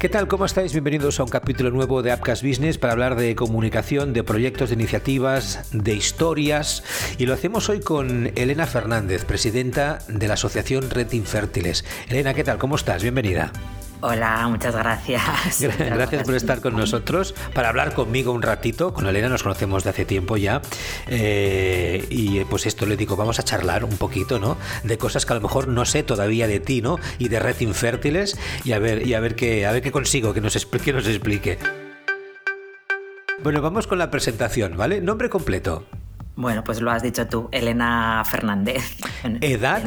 ¿Qué tal? ¿Cómo estáis? Bienvenidos a un capítulo nuevo de Apcas Business para hablar de comunicación, de proyectos, de iniciativas, de historias. Y lo hacemos hoy con Elena Fernández, presidenta de la Asociación Red Infértiles. Elena, ¿qué tal? ¿Cómo estás? Bienvenida. Hola, muchas gracias. Gracias por estar con nosotros, para hablar conmigo un ratito. Con Elena nos conocemos de hace tiempo ya. Eh, y pues esto le digo, vamos a charlar un poquito, ¿no? De cosas que a lo mejor no sé todavía de ti, ¿no? Y de Red Infértiles. Y a ver, y a ver qué, a ver qué consigo que nos, que nos explique. Bueno, vamos con la presentación, ¿vale? Nombre completo. Bueno, pues lo has dicho tú, Elena Fernández. Edad,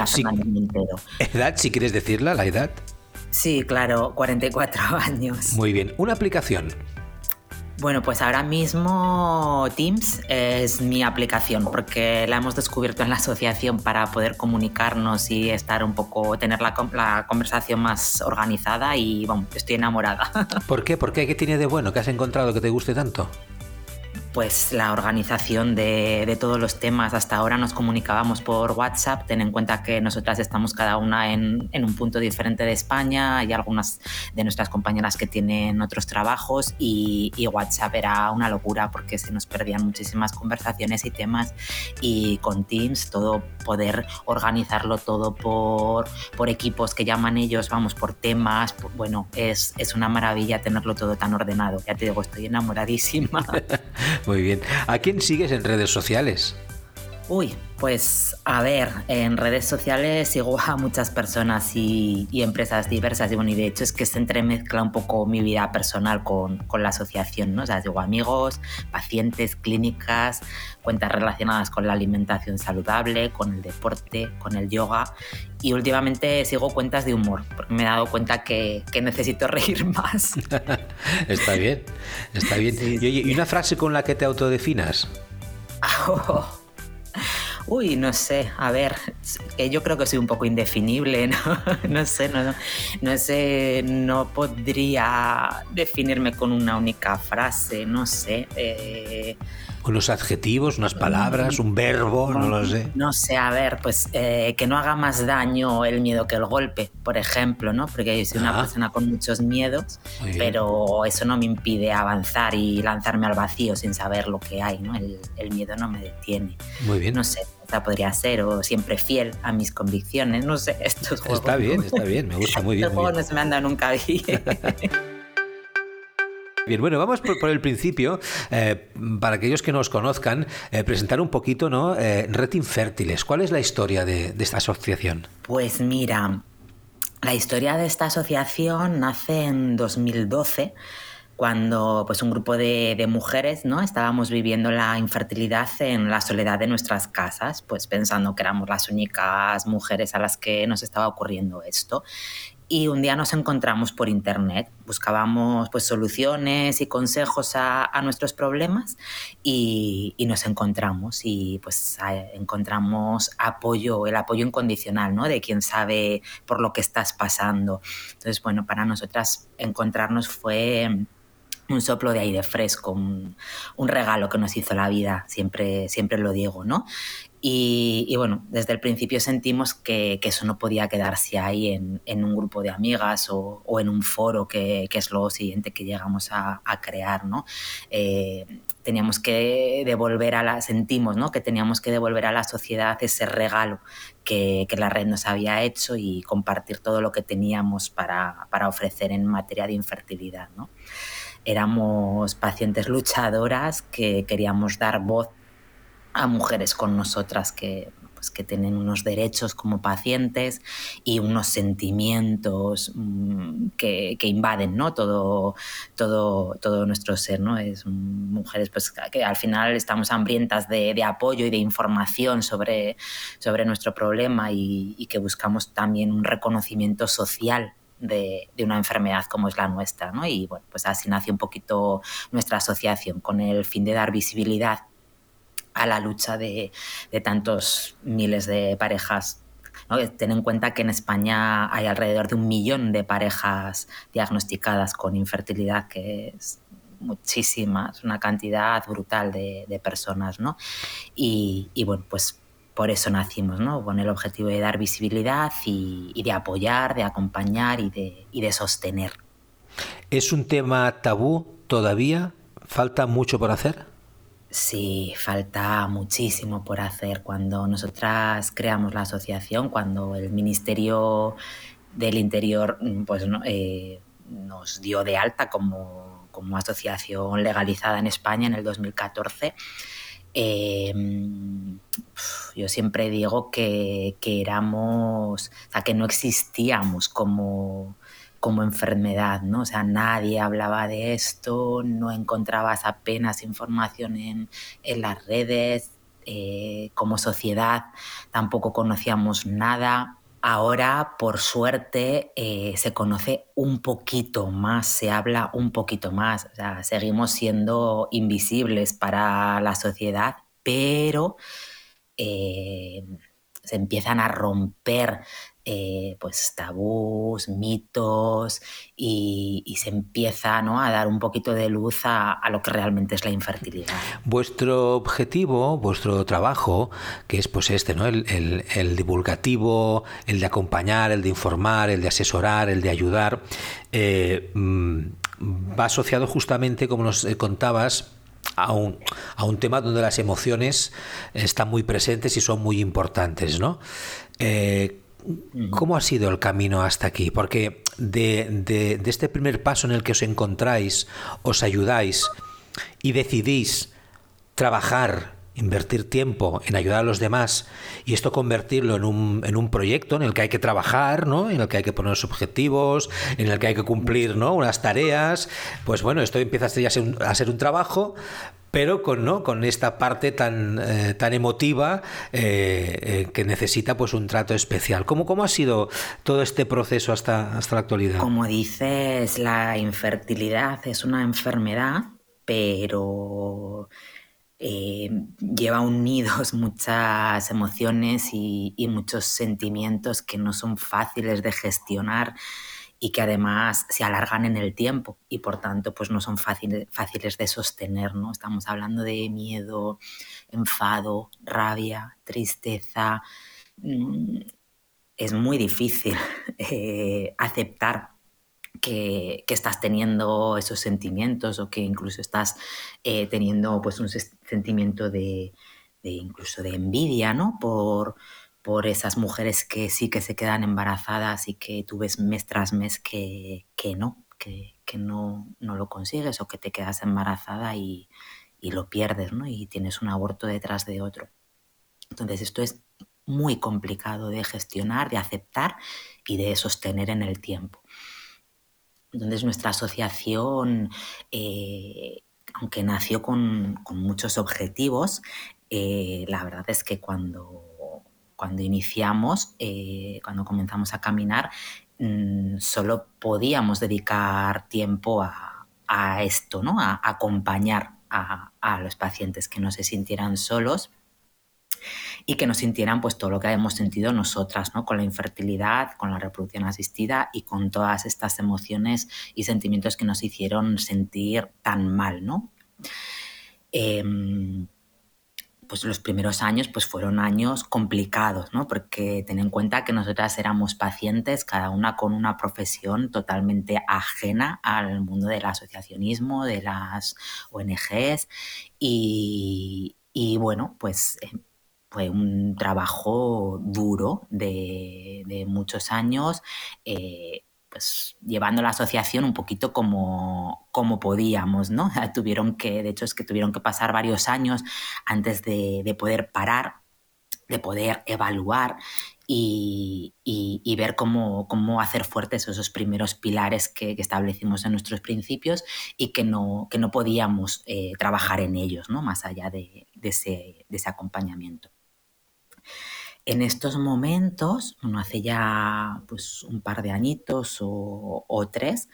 edad, si quieres decirla, la edad. Sí, claro, 44 años. Muy bien. ¿Una aplicación? Bueno, pues ahora mismo Teams es mi aplicación porque la hemos descubierto en la asociación para poder comunicarnos y estar un poco, tener la, la conversación más organizada y bueno, estoy enamorada. ¿Por qué? ¿Por qué? ¿Qué tiene de bueno? ¿Qué has encontrado que te guste tanto? Pues la organización de, todos los temas. Hasta ahora nos comunicábamos por WhatsApp, ten en cuenta que nosotras estamos cada una en, un punto diferente de España y algunas de nuestras compañeras que tienen otros trabajos y, WhatsApp era una locura porque se nos perdían muchísimas conversaciones y temas y con Teams todo poder organizarlo todo por, por equipos que llaman ellos, vamos, por temas, bueno, es, es una maravilla tenerlo todo tan ordenado. Ya te digo, estoy enamoradísima. Muy bien. ¿A quién sigues en redes sociales? Uy, pues a ver, en redes sociales sigo a muchas personas y, empresas diversas y bueno, y de hecho es que se entremezcla un poco mi vida personal con, con, la asociación, ¿no? O sea, sigo amigos, pacientes, clínicas, cuentas relacionadas con la alimentación saludable, con el deporte, con el yoga y últimamente sigo cuentas de humor porque me he dado cuenta que, que necesito reír más. está bien, está bien. Y, ¿y una frase con la que te autodefinas? Uy, no sé, a ver, yo creo que soy un poco indefinible, ¿no? No sé, no, no sé, no podría definirme con una única frase, no sé. Eh, unos adjetivos, unas palabras, un verbo, no lo sé. No sé, a ver, pues eh, que no haga más daño el miedo que el golpe, por ejemplo, ¿no? Porque yo soy una ah. persona con muchos miedos, pero eso no me impide avanzar y lanzarme al vacío sin saber lo que hay, ¿no? El, miedo no me detiene. Muy bien. No sé, podría ser, o siempre fiel a mis convicciones, no sé, estos juegos. Está bien, está bien, me gusta muy bien. Estos juegos no se me andan nunca bien. Bien, bueno, vamos por, el principio, eh, para aquellos que nos conozcan, eh, presentar un poquito, ¿no? Eh, Red Infértiles, ¿cuál es la historia de, esta asociación? Pues mira, la historia de esta asociación nace en 2012 cuando pues un grupo de, de, mujeres no estábamos viviendo la infertilidad en la soledad de nuestras casas pues pensando que éramos las únicas mujeres a las que nos estaba ocurriendo esto y un día nos encontramos por internet, buscábamos pues soluciones y consejos a, nuestros problemas y, nos encontramos y pues encontramos apoyo, el apoyo incondicional, ¿no? De quien sabe por lo que estás pasando. Entonces, bueno, para nosotras encontrarnos fue un soplo de aire fresco, un, un, regalo que nos hizo la vida, siempre, siempre lo digo, ¿no? Y, bueno, desde el principio sentimos que, eso no podía quedarse ahí en, un grupo de amigas o, en un foro, que, es lo siguiente que llegamos a, crear, ¿no? Eh, teníamos que devolver a la, sentimos, ¿no? Que teníamos que devolver a la sociedad ese regalo que, la red nos había hecho y compartir todo lo que teníamos para, para ofrecer en materia de infertilidad, ¿no? Éramos pacientes luchadoras que queríamos dar voz a mujeres con nosotras que, pues, que tienen unos derechos como pacientes y unos sentimientos mm, que, invaden ¿no? todo, todo, todo nuestro ser. ¿no? Es mujeres pues, que al final estamos hambrientas de, apoyo y de información sobre, sobre nuestro problema y, y, que buscamos también un reconocimiento social de, de, una enfermedad como es la nuestra. ¿no? Y bueno, pues así nace un poquito nuestra asociación con el fin de dar visibilidad a la lucha de, tantos miles de parejas Ten en cuenta que en España hay alrededor de un millón de parejas diagnosticadas con infertilidad, que es muchísima, una cantidad brutal de, personas, ¿no? Y, bueno, pues por eso nacimos, ¿no? Con el objetivo de dar visibilidad y, de apoyar, de acompañar y de sostener. ¿Es un tema tabú todavía? ¿Falta mucho por hacer? Sí, falta muchísimo por hacer. Cuando nosotras creamos la asociación, cuando el Ministerio del Interior pues, eh, nos dio de alta como, asociación legalizada en España en el 2014, em, yo siempre digo que, que éramos, o sea, que no existíamos como, como enfermedad, ¿no? O sea, nadie hablaba de esto, no encontrabas apenas información en, las redes, eh, como sociedad tampoco conocíamos nada. Ahora, por suerte, eh, se conoce un poquito más, se habla un poquito más. O sea, seguimos siendo invisibles para la sociedad, pero eh, se empiezan a romper eh, pues tabús, mitos y, se empieza ¿no? a dar un poquito de luz a, lo que realmente es la infertilidad. Vuestro objetivo, vuestro trabajo, que es pues este, ¿no? el, divulgativo, el de acompañar, el de informar, el de asesorar, el de ayudar, eh, mm, va asociado justamente, como nos eh, contabas, a un, a un, tema donde las emociones están muy presentes y son muy importantes, ¿no? ¿Cómo ha sido el camino hasta aquí? Porque de, este primer paso en el que os encontráis, os ayudáis y decidís trabajar, invertir tiempo en ayudar a los demás y esto convertirlo en un, proyecto en el que hay que trabajar, ¿no? en el que hay que poner los objetivos, en el que hay que cumplir ¿no? unas tareas, pues bueno, esto empieza a ser un trabajo, pero con, ¿no? con esta parte tan, eh, tan emotiva eh, eh, que necesita pues un trato especial. ¿Cómo, ¿Cómo ha sido todo este proceso hasta, hasta la actualidad? Como dices, la infertilidad es una enfermedad, pero lleva unidos muchas emociones y, y muchos sentimientos que no son fáciles de gestionar y que además se alargan en el tiempo y por tanto pues no son fáciles, fáciles de sostener, ¿no? Estamos hablando de miedo, enfado, rabia, tristeza. Mm, es muy difícil eh, aceptar que, estás teniendo esos sentimientos o que incluso estás eh, teniendo pues un sentimiento de, de, incluso de envidia, ¿no? Por, por esas mujeres que sí que se quedan embarazadas y que tú ves mes tras mes que, no, que, no, no, lo consigues o que te quedas embarazada y, lo pierdes, ¿no? Y tienes un aborto detrás de otro. Entonces esto es muy complicado de gestionar, de aceptar y de sostener en el tiempo. Entonces nuestra asociación, eh, aunque nació con, muchos objetivos, eh, la verdad es que cuando cuando iniciamos, eh, cuando comenzamos a caminar, mm, solo podíamos dedicar tiempo a, esto, ¿no? a, acompañar a, los pacientes que no se sintieran solos y que no sintieran pues todo lo que hemos sentido nosotras, ¿no? Con la infertilidad, con la reproducción asistida y con todas estas emociones y sentimientos que nos hicieron sentir tan mal, ¿no? Em, pues los primeros años pues fueron años complicados, ¿no? Porque ten en cuenta que nosotras éramos pacientes, cada una con una profesión totalmente ajena al mundo del asociacionismo, de las ONGs y, bueno, pues eh, fue un trabajo duro de, muchos años. Eh, pues llevando la asociación un poquito como, como podíamos, ¿no? tuvieron que, de hecho es que tuvieron que pasar varios años antes de, poder parar, de poder evaluar y, ver cómo, cómo, hacer fuertes esos primeros pilares que, establecimos en nuestros principios y que no, que no podíamos eh, trabajar en ellos, ¿no? Más allá de, ese, de ese acompañamiento. En estos momentos, bueno, hace ya pues, un par de añitos o, tres,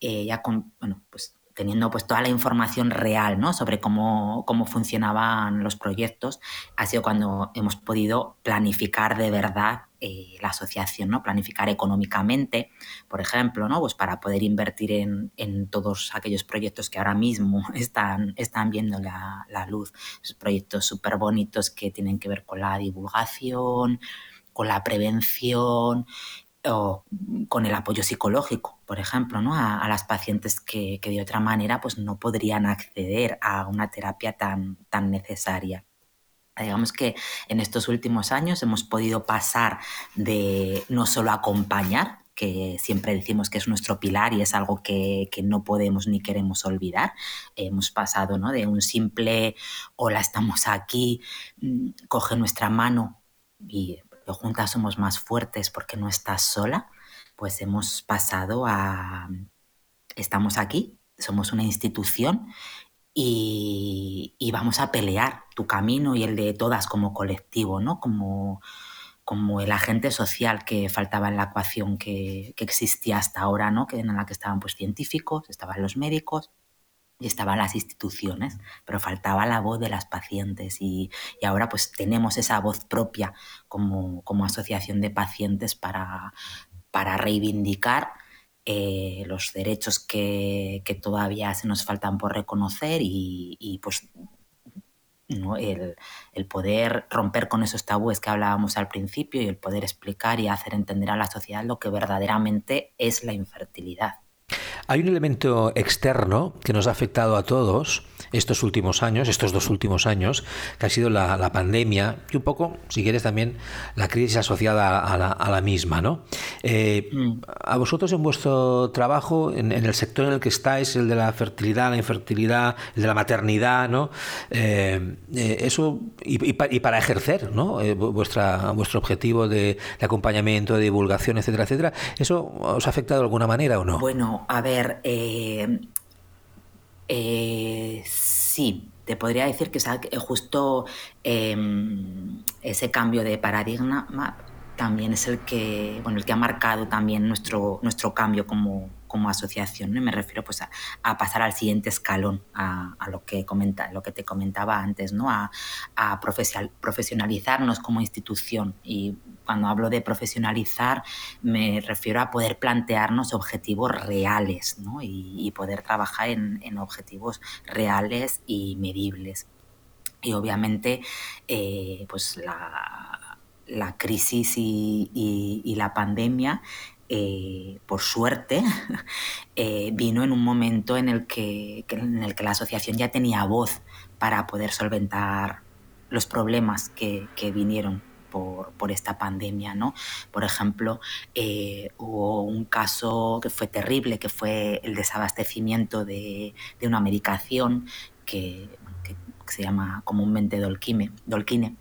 eh, ya con, bueno, pues teniendo pues toda la información real ¿no? sobre cómo, cómo funcionaban los proyectos, ha sido cuando hemos podido planificar de verdad eh, la asociación, ¿no? planificar económicamente, por ejemplo, ¿no? pues para poder invertir en, en todos aquellos proyectos que ahora mismo están, están viendo la, la luz, esos proyectos súper bonitos que tienen que ver con la divulgación, con la prevención, o con el apoyo psicológico, por ejemplo, ¿no? a, las pacientes que, de otra manera pues, no podrían acceder a una terapia tan, tan necesaria. Digamos que en estos últimos años hemos podido pasar de no solo acompañar, que siempre decimos que es nuestro pilar y es algo que, que, no podemos ni queremos olvidar. Hemos pasado ¿no? de un simple hola, estamos aquí, mm, coge nuestra mano y juntas somos más fuertes porque no estás sola, pues hemos pasado a, estamos aquí, somos una institución y, vamos a pelear tu camino y el de todas como colectivo, ¿no? Como, como el agente social que faltaba en la ecuación que, que existía hasta ahora, ¿no? Que en la que estaban pues científicos, estaban los médicos, y estaban las instituciones, pero faltaba la voz de las pacientes y, ahora pues tenemos esa voz propia como, asociación de pacientes para, para reivindicar eh, los derechos que, todavía se nos faltan por reconocer y, pues el, el, poder romper con esos tabúes que hablábamos al principio y el poder explicar y hacer entender a la sociedad lo que verdaderamente es la infertilidad. Hay un elemento externo que nos ha afectado a todos estos últimos años, estos dos últimos años, que ha sido la, pandemia y un poco, si quieres, también la crisis asociada a la, misma. ¿no? Eh, mm. A vosotros en vuestro trabajo, en, el sector en el que estáis, el de la fertilidad, la infertilidad, el de la maternidad, ¿no? Eh, eh, eso y, para ejercer ¿no? Vuestra, vuestro objetivo de, de acompañamiento, de divulgación, etcétera, etcétera, ¿eso os ha afectado de alguna manera o no? Bueno, a ver, eh, eh, sí, te podría decir que eh, justo em, ese cambio de paradigma también es el que, bueno, el que ha marcado también nuestro, nuestro cambio como, como asociación. ¿no? me refiero pues, a, pasar al siguiente escalón, a, lo, que comenta, lo que te comentaba antes, ¿no? a, a profesionalizarnos como institución. Y cuando hablo de profesionalizar, me refiero a poder plantearnos objetivos reales ¿no? y, poder trabajar en, objetivos reales y medibles. Y obviamente, eh, pues la, la crisis y, la pandemia, eh, por suerte, eh, vino en un momento en el, que, en el que la asociación ya tenía voz para poder solventar los problemas que, vinieron por, esta pandemia, ¿no? Por ejemplo, eh, hubo un caso que fue terrible, que fue el desabastecimiento de, una medicación que, se llama comúnmente dolquine, dolquine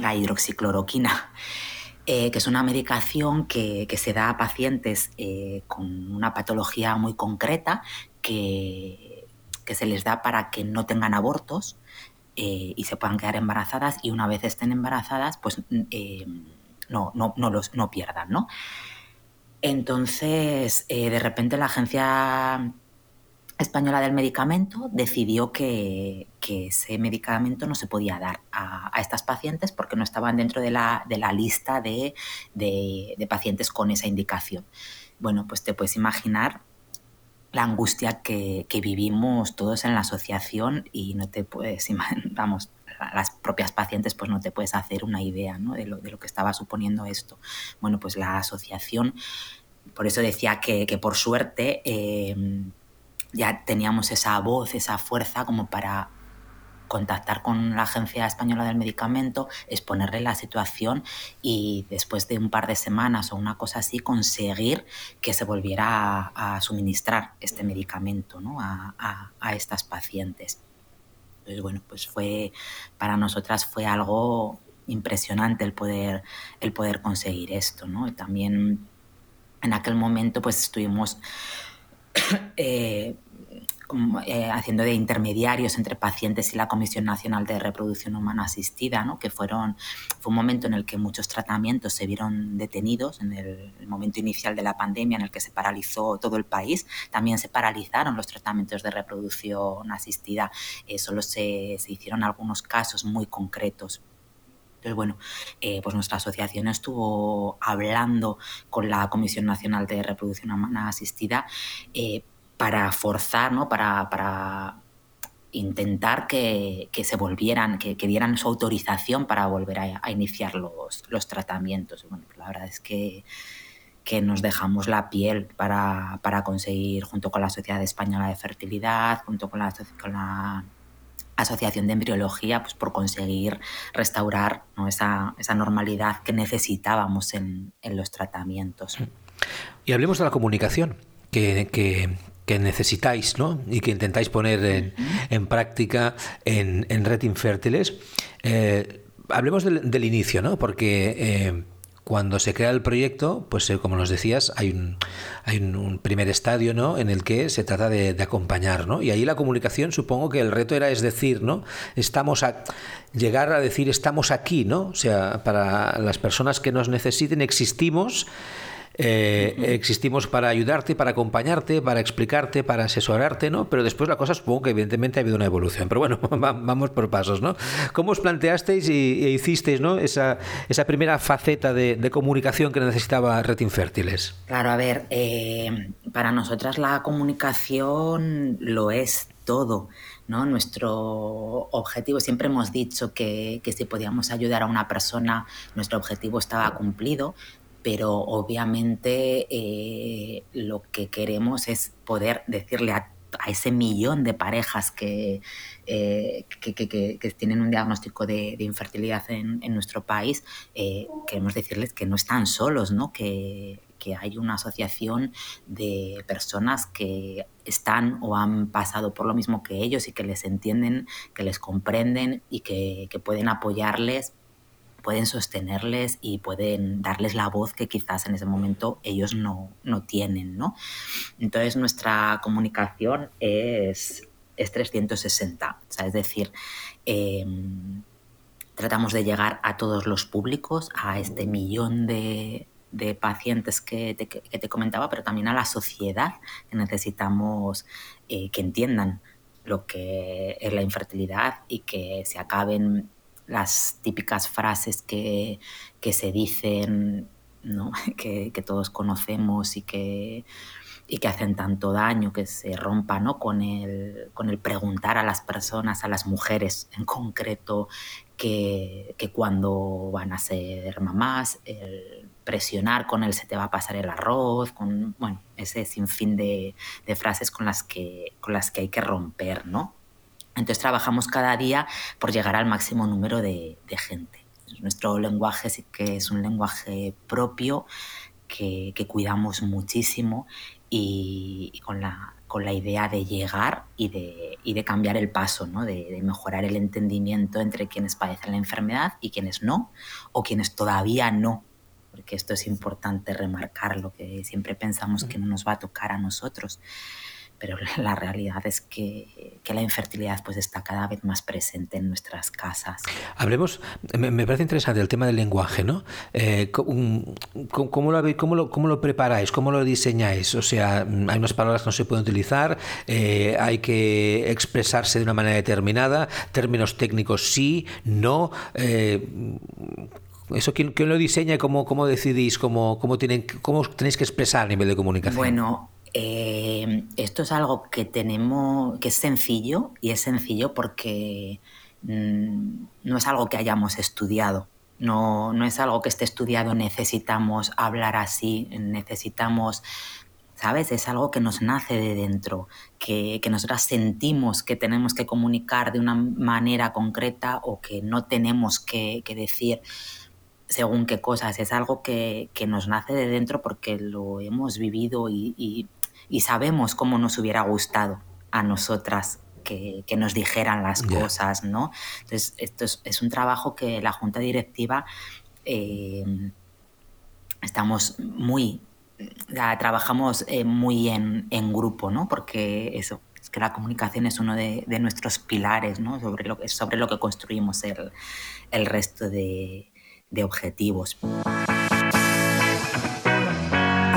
la hidroxicloroquina, eh, que es una medicación que, se da a pacientes eh, con una patología muy concreta que, se les da para que no tengan abortos eh, y se puedan quedar embarazadas y una vez estén embarazadas, pues no, no, no, los, no pierdan, ¿no? Entonces, de repente la agencia Española del Medicamento decidió que, ese medicamento no se podía dar a, estas pacientes porque no estaban dentro de la, lista de, pacientes con esa indicación. Bueno, pues te puedes imaginar la angustia que, vivimos todos en la asociación y no te puedes, vamos, las propias pacientes pues no te puedes hacer una idea de, lo, que estaba suponiendo esto. Bueno, pues la asociación, por eso decía que, por suerte... Eh, ya teníamos esa voz, esa fuerza como para contactar con la Agencia Española del Medicamento, exponerle la situación y después de un par de semanas o una cosa así conseguir que se volviera a, suministrar este medicamento ¿no? a, estas pacientes. Entonces, bueno, pues fue, para nosotras fue algo impresionante el poder, el poder conseguir esto, ¿no? Y también en aquel momento pues estuvimos eh, eh, haciendo de intermediarios entre pacientes y la Comisión Nacional de Reproducción Humana Asistida, ¿no? que fueron, fue un momento en el que muchos tratamientos se vieron detenidos, en el, momento inicial de la pandemia en el que se paralizó todo el país, también se paralizaron los tratamientos de reproducción asistida, eh, solo se, se hicieron algunos casos muy concretos. Entonces, bueno, eh, pues nuestra asociación estuvo hablando con la Comisión Nacional de Reproducción Humana Asistida para forzar, ¿no? para, intentar que, se volvieran, que, dieran su autorización para volver a, iniciar los, los, tratamientos. Bueno, pues la verdad es que, que nos dejamos la piel para, para, conseguir, junto con la Sociedad Española de Fertilidad, junto con la, con la Asociación de Embriología, pues por conseguir restaurar esa, normalidad que necesitábamos en, los tratamientos. Y hablemos de la comunicación que, necesitáis ¿no? y que intentáis poner en, práctica en, Red Infértiles. Eh, hablemos del, inicio, ¿no? porque... Eh, cuando se crea el proyecto, pues eh, como nos decías, hay un, hay un, primer estadio ¿no? en el que se trata de, acompañar, ¿no? Y ahí la comunicación supongo que el reto era es decir, ¿no? Estamos a llegar a decir estamos aquí, ¿no? O sea, para las personas que nos necesiten existimos eh, existimos para ayudarte, para acompañarte, para explicarte, para asesorarte, ¿no? Pero después la cosa supongo que evidentemente ha habido una evolución. Pero bueno, vamos por pasos, ¿no? ¿Cómo os planteasteis y, e hicisteis, ¿no? Esa, esa primera faceta de, comunicación que necesitaba Red Infértiles. Claro, a ver, eh, para nosotras la comunicación lo es todo. ¿no? Nuestro objetivo, siempre hemos dicho que, que, si podíamos ayudar a una persona, nuestro objetivo estaba cumplido, pero obviamente eh, lo que queremos es poder decirle a, ese millón de parejas eh, que, que, tienen un diagnóstico de, infertilidad en, nuestro país, eh, queremos decirles que no están solos, ¿no? que, hay una asociación de personas que están o han pasado por lo mismo que ellos y que les entienden, que les comprenden y que, que pueden apoyarles pueden sostenerles y pueden darles la voz que quizás en ese momento ellos no, tienen, ¿no? Entonces nuestra comunicación es, es 360, es decir, em, tratamos de llegar a todos los públicos, a este millón de, pacientes que te, comentaba, pero también a la sociedad que necesitamos eh, que entiendan lo que es la infertilidad y que se acaben las típicas frases que, se dicen, que, todos conocemos y que, y que hacen tanto daño, que se rompa ¿no? con, el, con el preguntar a las personas, a las mujeres en concreto, que, cuando van a ser mamás, el presionar con él se te va a pasar el arroz, con bueno, ese sinfín de, de frases con las, que, con las que hay que romper, ¿no? Entonces trabajamos cada día por llegar al máximo número de, gente. Nuestro lenguaje sí que es un lenguaje propio que, cuidamos muchísimo y, con, la, con, la, idea de llegar y de, de cambiar el paso, ¿no? de, de, mejorar el entendimiento entre quienes padecen la enfermedad y quienes no, o quienes todavía no, porque esto es importante remarcarlo, que siempre pensamos que no nos va a tocar a nosotros pero la realidad es que, la infertilidad pues está cada vez más presente en nuestras casas. Hablemos, me, parece interesante el tema del lenguaje, ¿no? Eh, ¿cómo, lo, cómo, lo, ¿Cómo lo preparáis? ¿Cómo lo diseñáis? O sea, hay unas palabras que no se pueden utilizar, eh, hay que expresarse de una manera determinada, términos técnicos sí, no. Eh, ¿Eso quién, lo diseña y cómo, cómo decidís, cómo, cómo, tienen, cómo tenéis que expresar a nivel de comunicación? Bueno, eh, esto es algo que tenemos, que es sencillo y es sencillo porque mm, no es algo que hayamos estudiado. No, no es algo que esté estudiado, necesitamos hablar así, necesitamos ¿sabes? Es algo que nos nace de dentro, que, que nosotras sentimos que tenemos que comunicar de una manera concreta o que no tenemos que, decir según qué cosas. Es algo que, nos nace de dentro porque lo hemos vivido y sabemos cómo nos hubiera gustado a nosotras que, nos dijeran las cosas, ¿no? Entonces, esto es, un trabajo que la Junta Directiva eh, estamos muy, trabajamos eh, muy en, grupo, ¿no? Porque eso, es que la comunicación es uno de, nuestros pilares, ¿no? sobre, lo, sobre lo que construimos el, el resto de, de objetivos.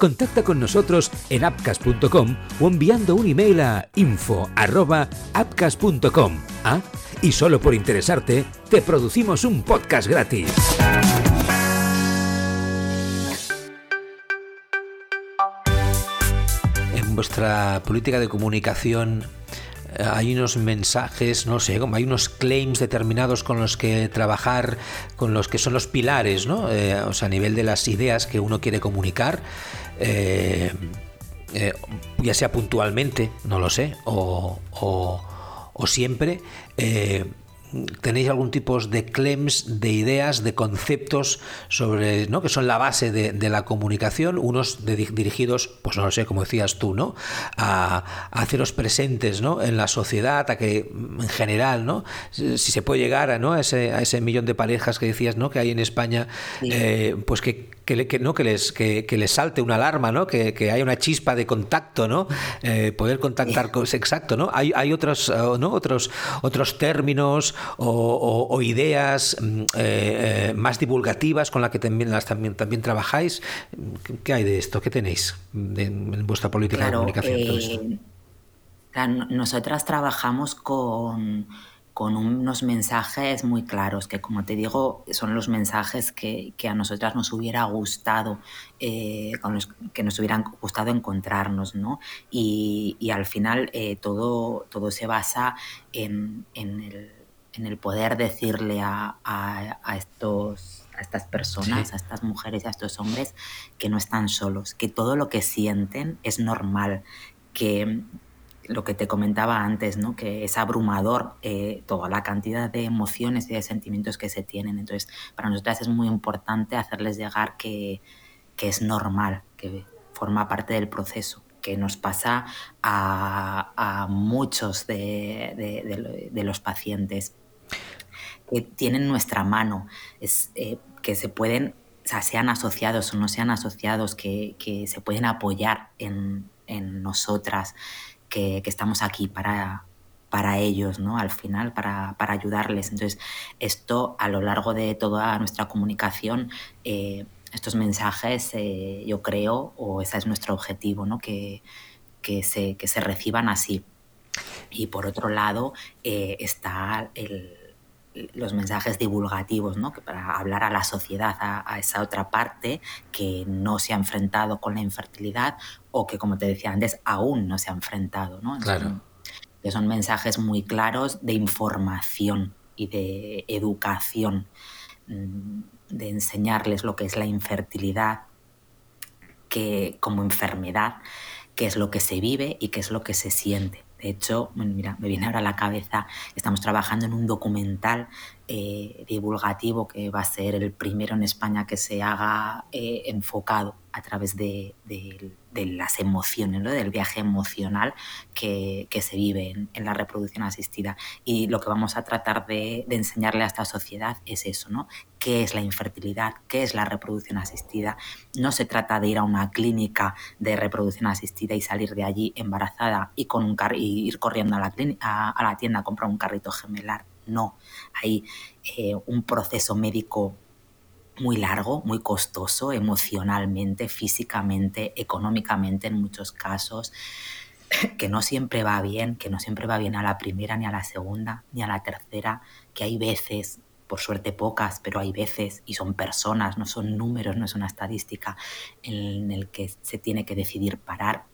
contacta con nosotros en apcas.com o enviando un email a info.apcas.com. ¿Ah? Y solo por interesarte, te producimos un podcast gratis. En vuestra política de comunicación eh, hay unos mensajes, no sé, como hay unos claims determinados con los que trabajar, con los que son los pilares, ¿no? Eh, o sea, a nivel de las ideas que uno quiere comunicar. Eh, eh, ya sea puntualmente, no lo sé, o, o, siempre, eh, tenéis algún tipo de claims, de ideas, de conceptos sobre, ¿no? que son la base de, la comunicación, unos dirigidos, pues no lo sé, como decías tú, ¿no? A, haceros presentes ¿no? en la sociedad, a que en general, ¿no? si se puede llegar a, ¿no? a, ese, a ese millón de parejas que decías ¿no? que hay en España, pues que que, ¿no? que, les, que, les salte una alarma, ¿no? que, que haya una chispa de contacto, ¿no? Eh, poder contactar con exacto, ¿no? Hay, hay otros, eh, ¿no? otros, otros términos o, ideas mm, eh, más divulgativas con las que también, las, también, también trabajáis. ¿Qué hay de esto? ¿Qué tenéis en vuestra política de comunicación? nosotras trabajamos con con unos mensajes muy claros, que como te digo, son los mensajes que, a nosotras nos hubiera gustado, eh, con los que nos hubieran gustado encontrarnos, ¿no? Y, al final eh, todo, todo se basa en, el, poder decirle a, estos a estas personas, a estas mujeres y a estos hombres que no están solos, que todo lo que sienten es normal, que, lo que te comentaba antes, ¿no? que es abrumador eh, toda la cantidad de emociones y de sentimientos que se tienen. Entonces, para nosotras es muy importante hacerles llegar que, es normal, que forma parte del proceso, que nos pasa a, muchos de, los pacientes que tienen nuestra mano, es, eh, que se pueden, o sea, sean asociados o no sean asociados, que, se pueden apoyar en, en nosotras que, estamos aquí para, para ellos, ¿no? Al final, para, ayudarles. Entonces, esto a lo largo de toda nuestra comunicación, eh, estos mensajes, eh, yo creo, o ese es nuestro objetivo, ¿no? Que, que, se, que se reciban así. Y por otro lado, eh, está el, los mensajes divulgativos, ¿no? que para hablar a la sociedad, a, esa otra parte que no se ha enfrentado con la infertilidad o que, como te decía antes, aún no se ha enfrentado. ¿no? Claro. que son mensajes muy claros de información y de educación, mm, de enseñarles lo que es la infertilidad que, como enfermedad, qué es lo que se vive y qué es lo que se siente. De hecho, mira, me viene ahora a la cabeza, estamos trabajando en un documental eh, divulgativo que va a ser el primero en España que se haga eh, enfocado a través de, las emociones, del viaje emocional que, se vive en, la reproducción asistida. Y lo que vamos a tratar de, enseñarle a esta sociedad es eso, ¿no? ¿Qué es la infertilidad? ¿Qué es la reproducción asistida? No se trata de ir a una clínica de reproducción asistida y salir de allí embarazada y, con un y ir corriendo a la tienda a comprar un carrito gemelar. No, hay eh, un proceso médico muy largo, muy costoso emocionalmente, físicamente, económicamente en muchos casos, que no siempre va bien, que no siempre va bien a la primera, ni a la segunda, ni a la tercera, que hay veces, por suerte pocas, pero hay veces, y son personas, no son números, no es una estadística, en el que se tiene que decidir parar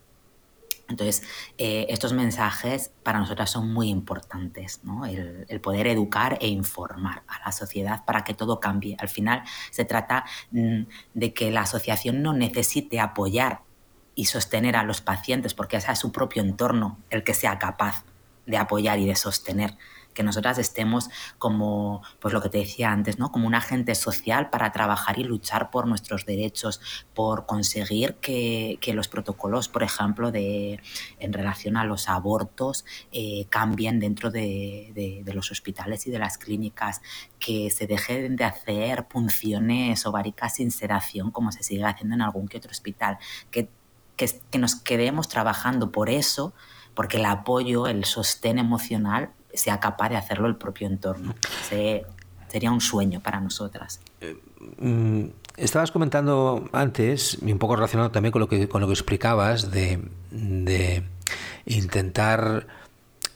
entonces, eh, estos mensajes para nosotras son muy importantes, ¿no? el, poder educar e informar a la sociedad para que todo cambie. Al final se trata mm, de que la asociación no necesite apoyar y sostener a los pacientes porque sea su propio entorno el que sea capaz de apoyar y de sostener. Que nosotras estemos como, pues lo que te decía antes, ¿no? Como un agente social para trabajar y luchar por nuestros derechos, por conseguir que, los protocolos, por ejemplo, de, en relación a los abortos, eh, cambien dentro de, los hospitales y de las clínicas, que se dejen de hacer punciones ováricas sin sedación como se sigue haciendo en algún que otro hospital, que, que nos quedemos trabajando por eso, porque el apoyo, el sostén emocional sea capaz de hacerlo el propio entorno. sería un sueño para nosotras. Eh, mm, estabas comentando antes, y un poco relacionado también con lo que, con lo que explicabas, de, de intentar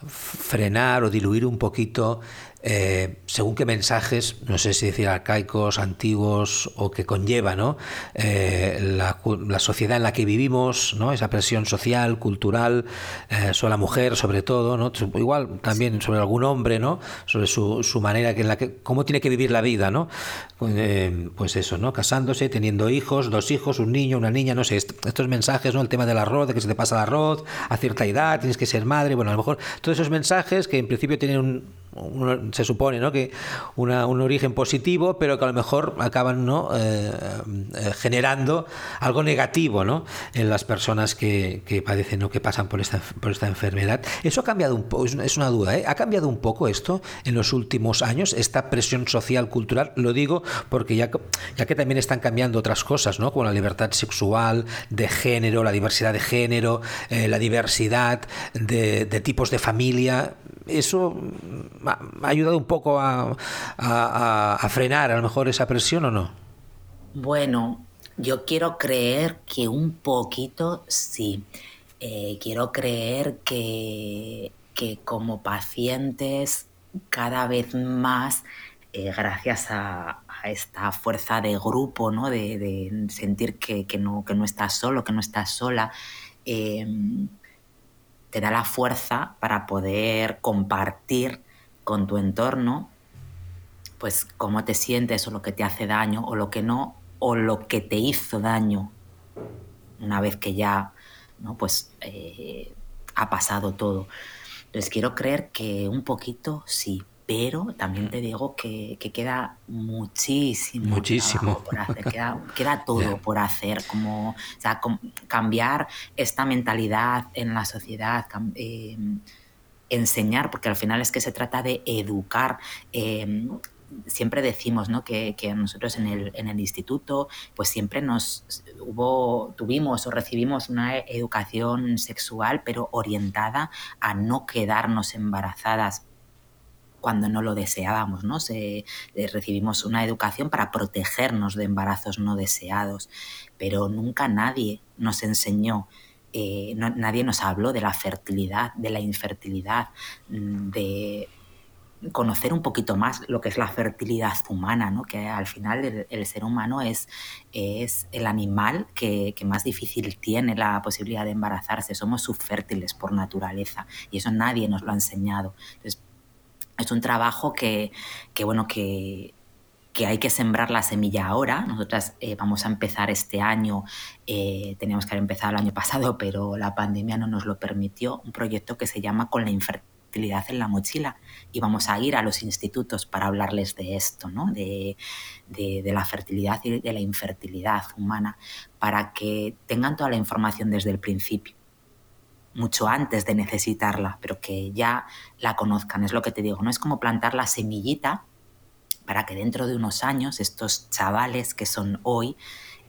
frenar o diluir un poquito eh, según qué mensajes, no sé si decir arcaicos, antiguos o que conlleva ¿no? Eh, la, sociedad en la que vivimos, ¿no? esa presión social, cultural, eh, sobre la mujer sobre todo, ¿no? igual también sobre algún hombre, ¿no? sobre su, su manera que en la que, cómo tiene que vivir la vida, ¿no? pues eso, ¿no? casándose, teniendo hijos, dos hijos, un niño, una niña, no sé, estos mensajes, ¿no? el tema del arroz, de que se te pasa el arroz, a cierta edad, tienes que ser madre, bueno, a lo mejor todos esos mensajes que en principio tienen un se supone ¿no? que una, un origen positivo, pero que a lo mejor acaban ¿no? Eh, eh, generando algo negativo ¿no? en las personas que, que, padecen o que pasan por esta, por esta enfermedad. Eso ha cambiado un poco, es una duda, ¿eh? ¿ha cambiado un poco esto en los últimos años, esta presión social, cultural? Lo digo porque ya, ya que también están cambiando otras cosas, ¿no? como la libertad sexual, de género, la diversidad de género, la diversidad de tipos de familia, eso ha ayudado un poco a, frenar a lo mejor esa presión o no? Bueno, yo quiero creer que un poquito sí. Eh, quiero creer que, como pacientes cada vez más, eh, gracias a, esta fuerza de grupo, ¿no? de, sentir que, no, que no estás solo, que no estás sola, eh, te da la fuerza para poder compartir con tu entorno, pues cómo te sientes o lo que te hace daño o lo que no, o lo que te hizo daño una vez que ya, ¿no? Pues eh, ha pasado todo. Entonces quiero creer que un poquito sí, pero también te digo que, queda muchísimo, muchísimo por hacer, queda, todo por hacer, como cambiar esta mentalidad en la sociedad, eh, enseñar, porque al final es que se trata de educar. Eh, siempre decimos ¿no? que, nosotros en el, en el, instituto pues siempre nos hubo, tuvimos o recibimos una educación sexual pero orientada a no quedarnos embarazadas cuando no lo deseábamos, ¿no? Eh, recibimos una educación para protegernos de embarazos no deseados, pero nunca nadie nos enseñó eh, nadie nos habló de la fertilidad, de la infertilidad, mm, de conocer un poquito más lo que es la fertilidad humana, ¿no? que al final el, ser humano es, es el animal que, más difícil tiene la posibilidad de embarazarse, somos subfértiles por naturaleza y eso nadie nos lo ha enseñado. Es un trabajo que, que bueno, que, que hay que sembrar la semilla ahora. Nosotras eh, vamos a empezar este año, eh, teníamos que haber empezado el año pasado, pero la pandemia no nos lo permitió, un proyecto que se llama Con la infertilidad en la mochila. Y vamos a ir a los institutos para hablarles de esto, ¿no? de, de la fertilidad y de la infertilidad humana, para que tengan toda la información desde el principio mucho antes de necesitarla, pero que ya la conozcan. Es lo que te digo, no es como plantar la semillita para que dentro de unos años estos chavales que son hoy,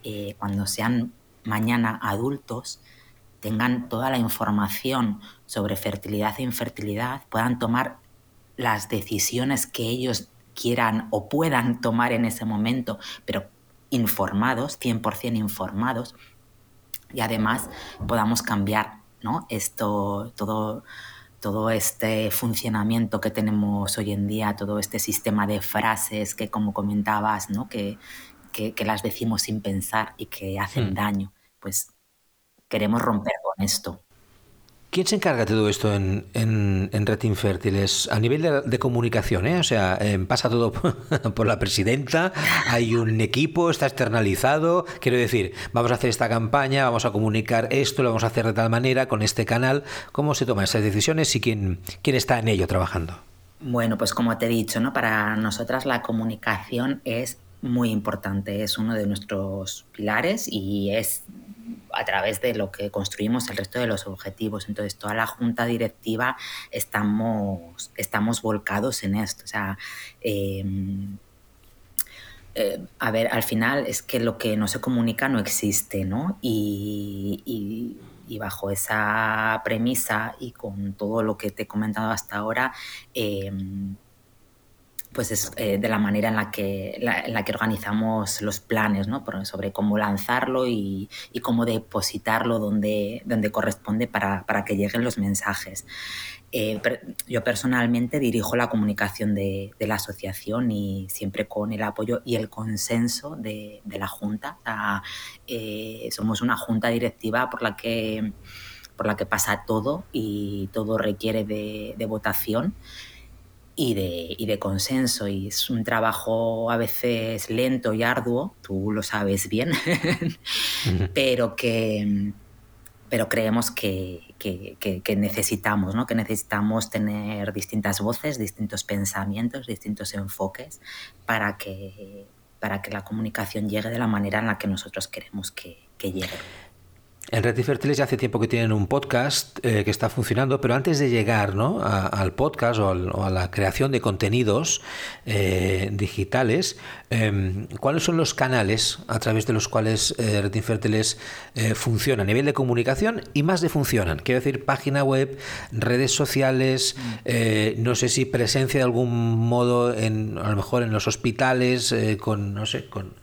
eh, cuando sean mañana adultos, tengan toda la información sobre fertilidad e infertilidad, puedan tomar las decisiones que ellos quieran o puedan tomar en ese momento, pero informados, 100% informados, y además podamos cambiar ¿no? esto, todo todo este funcionamiento que tenemos hoy en día, todo este sistema de frases que, como comentabas, ¿no? que, que, las decimos sin pensar y que hacen hmm. daño, pues queremos romper con esto. ¿Quién se encarga de todo esto en, en, Red Infértiles? A nivel de, comunicación, ¿eh? O sea, em, pasa todo por la presidenta, hay un equipo, está externalizado. Quiero decir, vamos a hacer esta campaña, vamos a comunicar esto, lo vamos a hacer de tal manera con este canal. ¿Cómo se toman esas decisiones y quién, quién está en ello trabajando? Bueno, pues como te he dicho, ¿no? para nosotras la comunicación es muy importante, es uno de nuestros pilares y es a través de lo que construimos el resto de los objetivos. Entonces, toda la junta directiva estamos, estamos volcados en esto. O sea, em, eh, a ver, al final es que lo que no se comunica no existe, ¿no? Y, bajo esa premisa y con todo lo que te he comentado hasta ahora, em, pues es eh, de la manera en la que, en la que organizamos los planes, ¿no? sobre cómo lanzarlo y, cómo depositarlo donde, donde corresponde para, para que lleguen los mensajes. Eh, yo personalmente dirijo la comunicación de, la asociación y siempre con el apoyo y el consenso de, la Junta. Eh, somos una junta directiva por la que, por la que pasa todo y todo requiere de votación y de, y de, consenso. Y es un trabajo a veces lento y arduo, tú lo sabes bien, pero que pero creemos que, que, que, necesitamos, ¿no? que necesitamos tener distintas voces, distintos pensamientos, distintos enfoques para que, para que la comunicación llegue de la manera en la que nosotros queremos que, que llegue. En Red Fertiles ya hace tiempo que tienen un podcast eh, que está funcionando, pero antes de llegar ¿no? al podcast o, a la creación de contenidos eh, digitales, em, ¿cuáles son los canales a través de los cuales eh, Red Infértiles funciona a nivel de comunicación y más de funcionan? Quiero decir, página web, redes sociales, mm. no sé si presencia de algún modo en, a lo mejor en los hospitales, con, no sé, con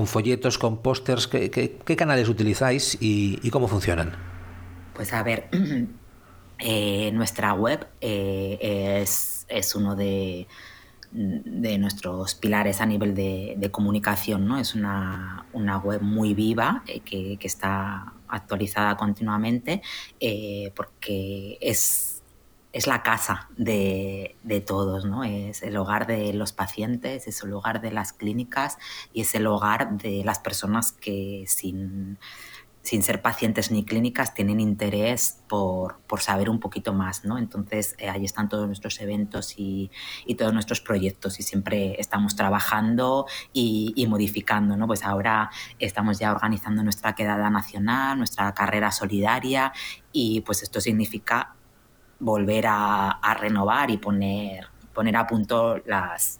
con folletos, con pósters? ¿qué, canales utilizáis y, cómo funcionan? Pues a ver, eh, nuestra web eh, es, uno de, nuestros pilares a nivel de, comunicación, ¿no? Es una, web muy viva eh, que, está actualizada continuamente porque es es la casa de, todos, ¿no? Es el hogar de los pacientes, es el hogar de las clínicas y es el hogar de las personas que sin, sin ser pacientes ni clínicas tienen interés por, saber un poquito más, ¿no? Entonces eh, ahí están todos nuestros eventos y, todos nuestros proyectos y siempre estamos trabajando y, y, modificando, ¿no? Pues ahora estamos ya organizando nuestra quedada nacional, nuestra carrera solidaria y pues esto significa volver a, renovar y poner, poner a punto las,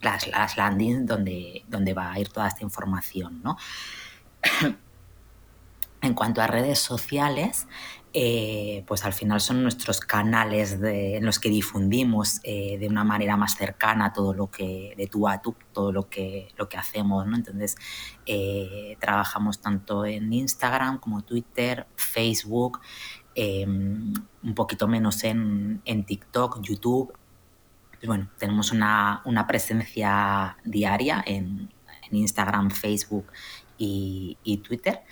las, landings donde, donde va a ir toda esta información. ¿no? en cuanto a redes sociales, eh, pues al final son nuestros canales en los que difundimos eh, de una manera más cercana todo lo que, de tú a tú, todo lo que, lo que hacemos, ¿no? Entonces, eh, trabajamos tanto en Instagram como Twitter, Facebook, Em, un poquito menos en, en TikTok, YouTube. Pues bueno, tenemos una, una presencia diaria en, en Instagram, Facebook y, y, Twitter.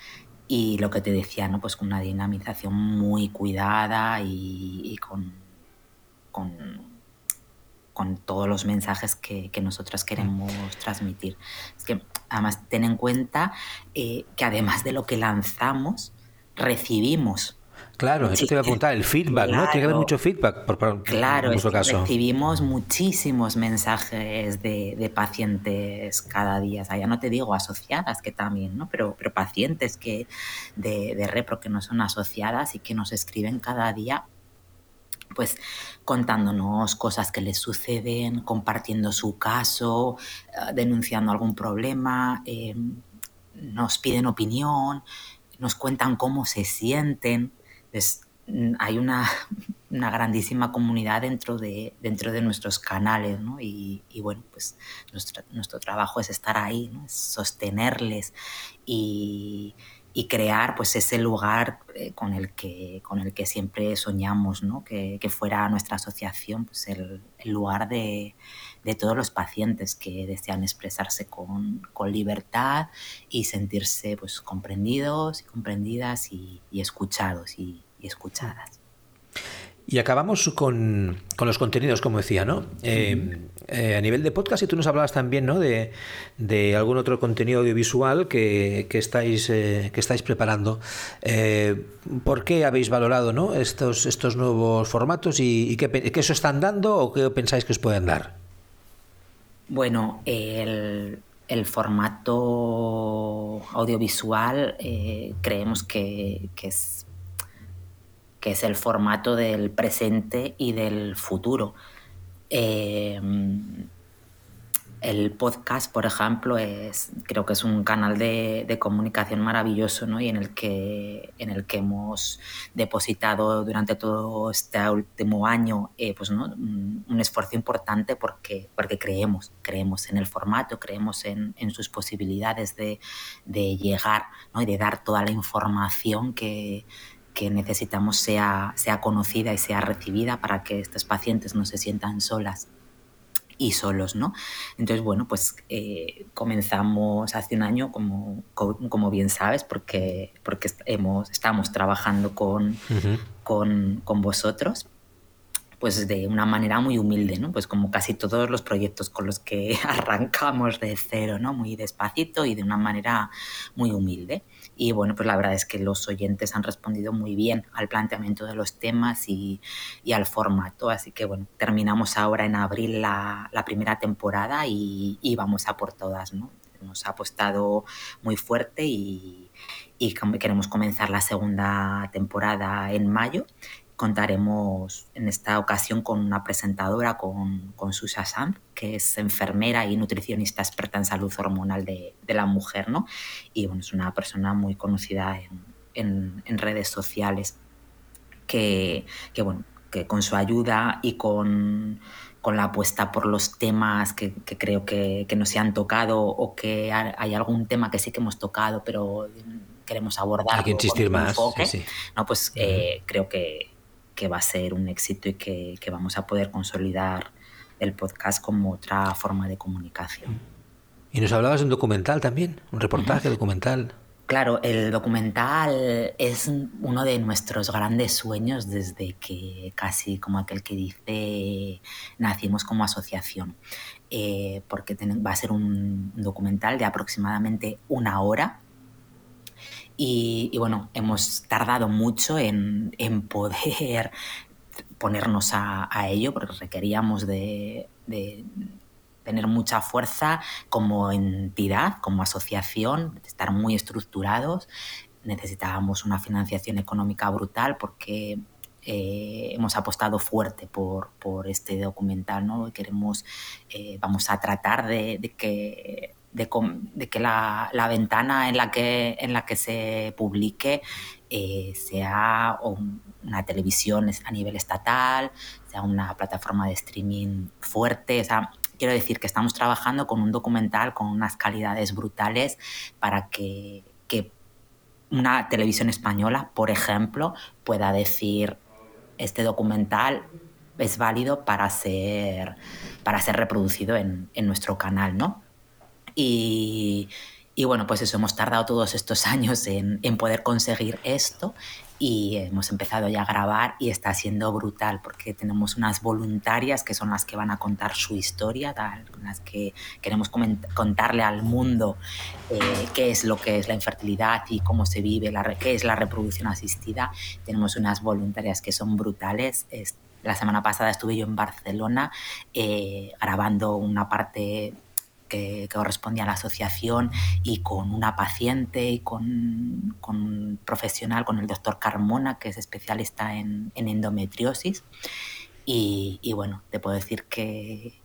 Y lo que te decía, ¿no? Pues con una dinamización muy cuidada y, con, con, con, todos los mensajes que, que nosotros queremos transmitir. Es que además ten en cuenta eh, que además de lo que lanzamos, recibimos Claro, eso te iba a preguntar, el feedback, ¿no? Tiene que haber mucho feedback por, claro, en caso. recibimos muchísimos mensajes de, pacientes cada día. O sea, ya no te digo asociadas, que también, ¿no? Pero, pero pacientes que de, de repro que no son asociadas y que nos escriben cada día pues contándonos cosas que les suceden, compartiendo su caso, eh, denunciando algún problema, eh, nos piden opinión, nos cuentan cómo se sienten. Mm, hay una, grandísima comunidad dentro de, dentro de nuestros canales, ¿no? Y, bueno, pues nuestro, trabajo es estar ahí, ¿no? Es sostenerles y, crear pues ese lugar eh, con, el que, con el que siempre soñamos, ¿no? Que, fuera nuestra asociación pues el, lugar de, todos los pacientes que desean expresarse con, libertad y sentirse pues comprendidos y comprendidas y, y escuchados y, y escuchadas. Y acabamos con, los contenidos, como decía, ¿no? Eh, eh, a nivel de podcast, y tú nos hablabas también, ¿no? De, algún otro contenido audiovisual que, estáis, eh, que estáis preparando. ¿Por qué habéis valorado ¿no? estos, estos nuevos formatos y, qué, qué os están dando o qué pensáis que os pueden dar? Bueno, el, el formato audiovisual creemos que, que es que es el formato del presente y del futuro. Em, el podcast, por ejemplo, es, creo que es un canal de, comunicación maravilloso ¿no? y en el, que, en el que hemos depositado durante todo este último año eh, pues, ¿no? un, esfuerzo importante porque, porque creemos, creemos en el formato, creemos en, en sus posibilidades de, de llegar ¿no? y de dar toda la información que, que necesitamos sea, sea conocida y sea recibida para que estos pacientes no se sientan solas y solos, ¿no? Entonces, bueno, pues eh, comenzamos hace un año, como, como, bien sabes, porque, porque hemos, estamos trabajando con, con, con vosotros pues de una manera muy humilde, ¿no? Pues como casi todos los proyectos con los que arrancamos de cero, ¿no? Muy despacito y de una manera muy humilde. Y bueno, pues la verdad es que los oyentes han respondido muy bien al planteamiento de los temas y, al formato. Así que bueno, terminamos ahora en abril la, primera temporada y, vamos a por todas, ¿no? Nos ha apostado muy fuerte y, y queremos comenzar la segunda temporada en mayo contaremos en esta ocasión con una presentadora, con, con Susa Sanz, que es enfermera y nutricionista experta en salud hormonal de, la mujer, ¿no? Y bueno, es una persona muy conocida en, redes sociales que, bueno, que con su ayuda y con, la apuesta por los temas que, creo que, que, nos se han tocado o que hay algún tema que sí que hemos tocado, pero queremos abordar. Hay que insistir más. No, pues eh, creo que, que va a ser un éxito y que, vamos a poder consolidar el podcast como otra forma de comunicación. Y nos hablabas de un documental también, un reportaje documental. Claro, el documental es uno de nuestros grandes sueños desde que casi como aquel que dice nacimos como asociación, eh, porque va a ser un documental de aproximadamente una hora y, bueno, hemos tardado mucho en, poder ponernos a, ello porque requeríamos de, tener mucha fuerza como entidad, como asociación, estar muy estructurados. Necesitábamos una financiación económica brutal porque eh, hemos apostado fuerte por, este documental, ¿no? Queremos, eh, vamos a tratar de que de, que la, ventana en la que, en la que se publique eh, sea una televisión a nivel estatal, sea una plataforma de streaming fuerte. quiero decir que estamos trabajando con un documental con unas calidades brutales para que, que una televisión española, por ejemplo, pueda decir este documental es válido para ser, para ser reproducido en, en nuestro canal, ¿no? Y, bueno, pues eso, hemos tardado todos estos años en, poder conseguir esto y hemos empezado ya a grabar y está siendo brutal porque tenemos unas voluntarias que son las que van a contar su historia, tal, las que queremos contarle al mundo eh, qué es lo que es la infertilidad y cómo se vive, la, qué es la reproducción asistida. Tenemos unas voluntarias que son brutales. la semana pasada estuve yo en Barcelona eh, grabando una parte que, corresponde a la asociación y con una paciente y con, un profesional, con el doctor Carmona, que es especialista en, endometriosis. Y, bueno, te puedo decir que,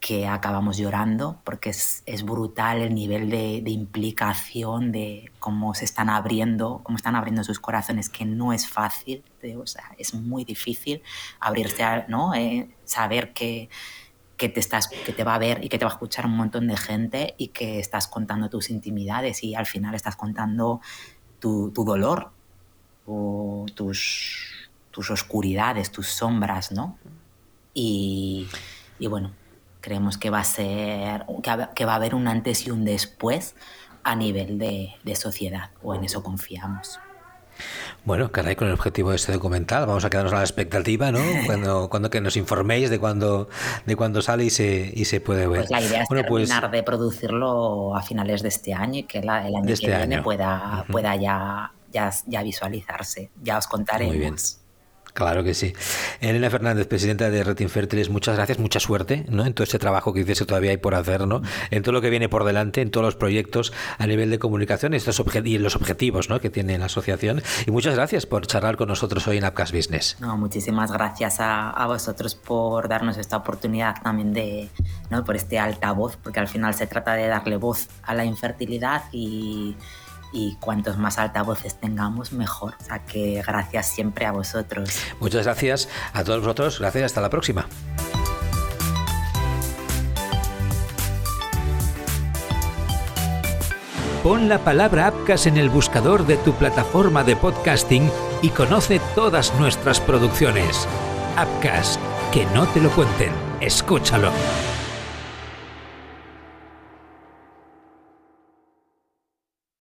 que acabamos llorando porque es, brutal el nivel de, implicación de cómo se están abriendo, cómo están abriendo sus corazones, que no es fácil, o sea, es muy difícil abrirse, a, ¿no? Eh, saber que, que te, estás, que te va a ver y que te va a escuchar un montón de gente y que estás contando tus intimidades y al final estás contando tu, dolor, o tus, tus oscuridades, tus sombras, ¿no? Y, bueno, creemos que va a ser, que va a haber un antes y un después a nivel de, de sociedad, o en eso confiamos. Bueno, caray, con el objetivo de este documental, vamos a quedarnos a la expectativa, ¿no? Cuando, cuando que nos informéis de cuando, de cuando sale y se, y se puede ver. Pues la idea es pues terminar de producirlo a finales de este año y que el año que este viene pueda, pueda ya, ya, ya visualizarse. Ya os contaré. Muy bien. Claro que sí. Elena Fernández, presidenta de Red Infértiles, muchas gracias, mucha suerte ¿no? en todo este trabajo que dices que todavía hay por hacer, ¿no? en todo lo que viene por delante, en todos los proyectos a nivel de comunicación estos y los objetivos ¿no? que tiene la asociación. Y muchas gracias por charlar con nosotros hoy en Upcast Business. No, muchísimas gracias a, a, vosotros por darnos esta oportunidad también de, ¿no? por este altavoz, porque al final se trata de darle voz a la infertilidad y y cuantos más altavoces tengamos, mejor. O sea que gracias siempre a vosotros. Muchas gracias a todos vosotros. Gracias, hasta la próxima. Pon la palabra Apcas en el buscador de tu plataforma de podcasting y conoce todas nuestras producciones. Apcas, que no te lo cuenten, escúchalo.